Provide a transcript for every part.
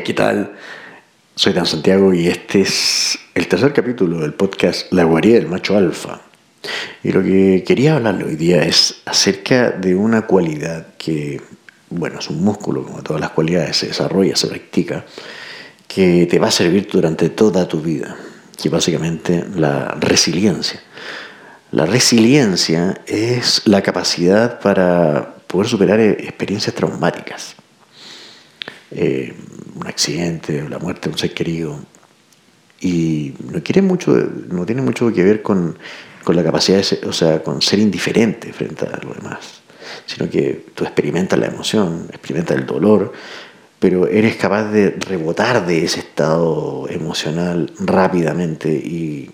¿qué tal? Soy Dan Santiago y este es el tercer capítulo del podcast La guarida del macho alfa. Y lo que quería hablarle hoy día es acerca de una cualidad que, bueno, es un músculo, como todas las cualidades, se desarrolla, se practica, que te va a servir durante toda tu vida, que básicamente la resiliencia. La resiliencia es la capacidad para poder superar experiencias traumáticas. Eh, un accidente la muerte de un ser querido. Y no, quiere mucho, no tiene mucho que ver con, con la capacidad, de ser, o sea, con ser indiferente frente a lo demás, sino que tú experimentas la emoción, experimentas el dolor, pero eres capaz de rebotar de ese estado emocional rápidamente y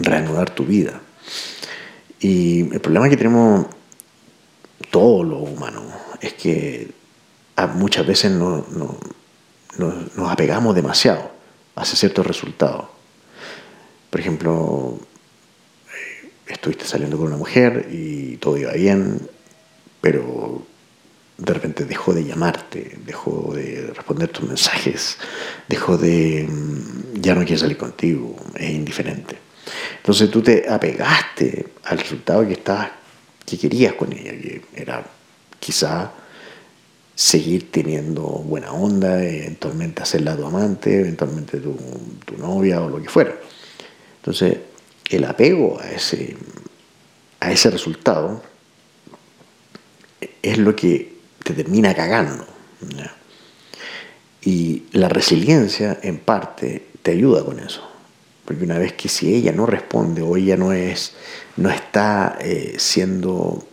reanudar tu vida. Y el problema que tenemos todos los humanos es que muchas veces no, nos apegamos demasiado a ciertos resultados. Por ejemplo, eh, estuviste saliendo con una mujer y todo iba bien, pero de repente dejó de llamarte, dejó de responder tus mensajes, dejó de... Mm, ya no quiere salir contigo, es indiferente. Entonces tú te apegaste al resultado que, estabas, que querías con ella, que era quizá seguir teniendo buena onda, eventualmente hacerla tu amante, eventualmente tu, novia o lo que fuera. Entonces, el apego a ese, a ese resultado es lo que te termina cagando. Y la resiliencia, en parte, te ayuda con eso. Porque una vez que si ella no responde o ella no es, no está eh, siendo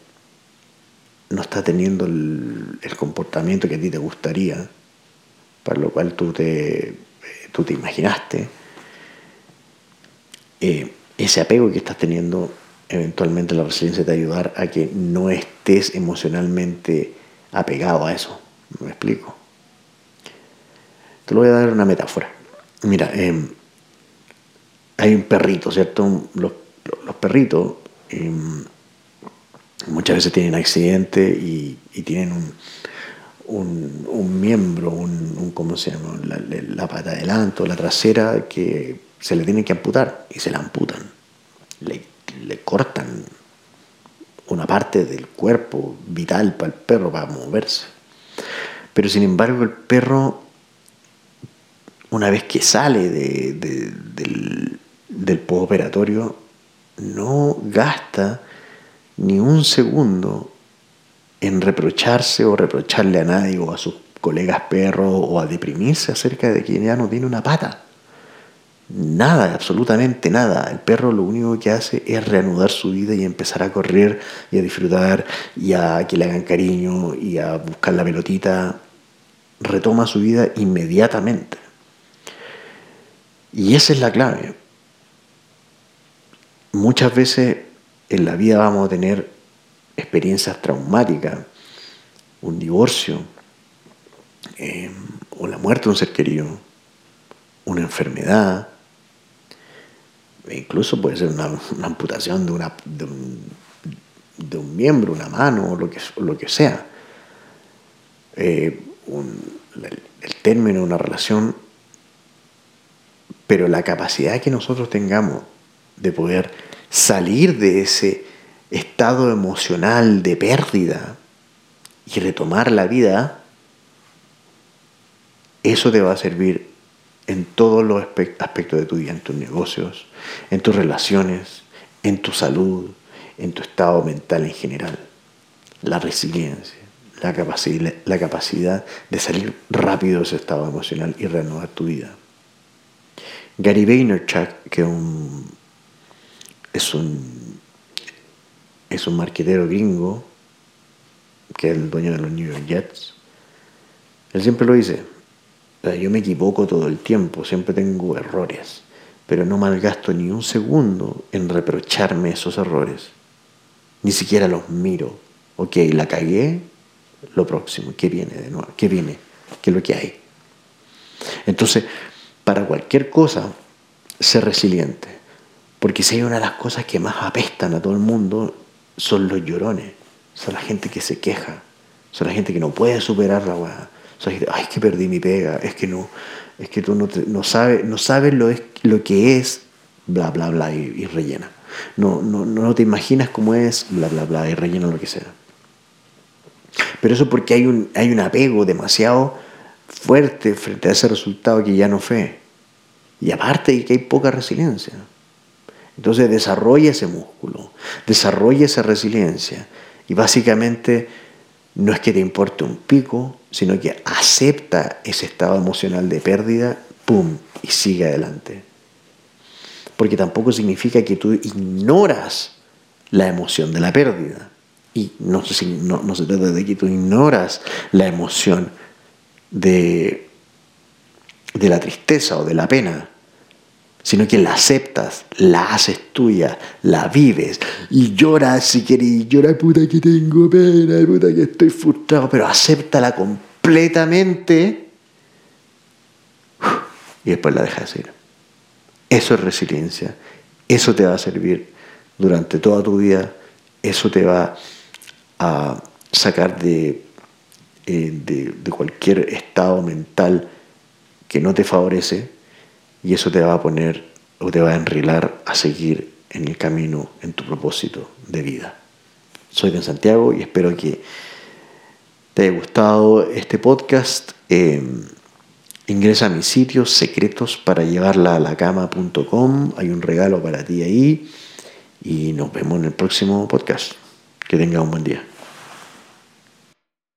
no está teniendo el, comportamiento que a ti te gustaría, para lo cual tú te, tú te imaginaste, eh, ese apego que estás teniendo, eventualmente la resiliencia te va a ayudar a que no estés emocionalmente apegado a eso. ¿Me explico? Te lo voy a dar una metáfora. Mira, em, hay un perrito, ¿cierto? Los, perritos em, muchas veces tienen accidente y, tienen un, un, miembro, un, ¿cómo se llama? La, pata adelante o la trasera que se le tienen que amputar y se la amputan. Le, le cortan una parte del cuerpo vital para el perro para moverse. Pero sin embargo el perro, una vez que sale de, del, del postoperatorio, no gasta ni un segundo en reprocharse o reprocharle a nadie o a sus colegas perros o a deprimirse acerca de que ya no tiene una pata. Nada, absolutamente nada. El perro lo único que hace es reanudar su vida y empezar a correr y a disfrutar y a que le hagan cariño y a buscar la pelotita. Retoma su vida inmediatamente. Y esa es la clave. Muchas veces en la vida vamos a tener experiencias traumáticas, un divorcio, eh, o la muerte de un ser querido, una enfermedad, e incluso puede ser una, amputación de, un, miembro, una mano, o lo que, sea. Eh, el término de una relación, pero la capacidad que nosotros tengamos de poder salir de ese estado emocional de pérdida y retomar la vida, eso te va a servir en todos los aspectos de tu vida, en tus negocios, en tus relaciones, en tu salud, en tu estado mental en general. La resiliencia, la capacidad, la capacidad de salir rápido de ese estado emocional y renovar tu vida. Gary Vaynerchuk, que es un es un, es un marquetero gringo, que es el dueño de los New York Jets. Él siempre lo dice, yo me equivoco todo el tiempo, siempre tengo errores, pero no malgasto ni un segundo en reprocharme esos errores. Ni siquiera los miro. Ok, la cagué, lo próximo, ¿qué viene de nuevo? ¿Qué viene? ¿Qué es lo que hay? Entonces, para cualquier cosa, ser resiliente. Porque si hay una de las cosas que más apestan a todo el mundo, son los llorones, son la gente que se queja, son la gente que no puede superar la weá, O sea, ay, que perdí mi pega, es que no, es que tú no, no sabes, no sabes lo, es, lo que es, bla, bla, bla, y, rellena. No, no, no te imaginas cómo es, bla, bla, bla, y rellena lo que sea. Pero eso porque hay un, hay un apego demasiado fuerte frente a ese resultado que ya no fue. Y aparte que hay poca resiliencia. Entonces desarrolla ese músculo, desarrolla esa resiliencia. Y básicamente no es que te importe un pico, sino que acepta ese estado emocional de pérdida, ¡pum! y sigue adelante. Porque tampoco significa que tú ignoras la emoción de la pérdida. Y no, no, no se trata de que tú ignoras la emoción de, de la tristeza o de la pena, sino que la aceptas, la haces tuya, la vives. Y lloras si quieres, llora puta que tengo pena, puta que estoy frustrado, pero acéptala completamente. Y después la dejas ir. Eso es resiliencia, eso te va a servir durante toda tu vida, eso te va a sacar de eh, de, cualquier estado mental que no te favorece y eso te va a poner o te va a enrilar a seguir en el camino, en tu propósito de vida. Soy de Santiago y espero que te haya gustado este podcast. Em, ingresa a mi sitio secretos para llevarla a la cama.com. Hay un regalo para ti ahí y nos vemos en el próximo podcast. Que tenga un buen día.